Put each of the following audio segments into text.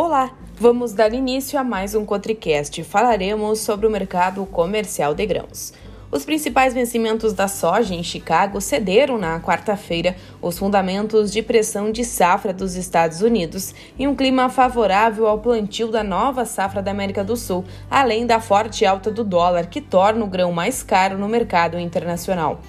Olá, vamos dar início a mais um Cotricast. Falaremos sobre o mercado comercial de grãos. Os principais vencimentos da soja em Chicago cederam na quarta-feira os fundamentos de pressão de safra dos Estados Unidos e um clima favorável ao plantio da nova safra da América do Sul, além da forte alta do dólar, que torna o grão mais caro no mercado internacional.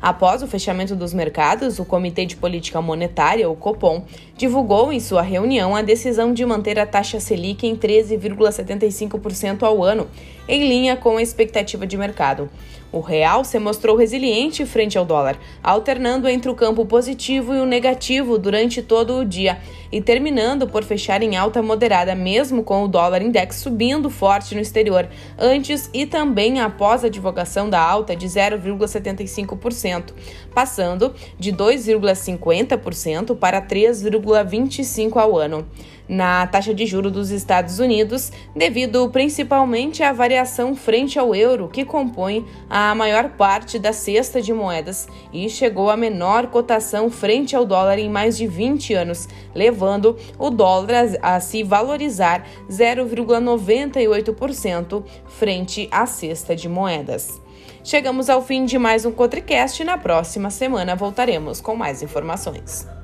Após o fechamento dos mercados, o Comitê de Política Monetária, o Copom, divulgou em sua reunião a decisão de manter a taxa Selic em 13,75% ao ano, em linha com a expectativa de mercado. O real se mostrou resiliente frente ao dólar, alternando entre o campo positivo e o negativo durante todo o dia e terminando por fechar em alta moderada, mesmo com o dólar index subindo forte no exterior, antes e também após a divulgação da alta de 0,75%, passando de 2,50% para 3,25% ao ano na taxa de juro dos Estados Unidos, devido principalmente à variação frente ao euro, que compõe a maior parte da cesta de moedas e chegou à menor cotação frente ao dólar em mais de 20 anos, levando o dólar a se valorizar 0,98% frente à cesta de moedas. Chegamos ao fim de mais um Cotricast na próxima semana voltaremos com mais informações.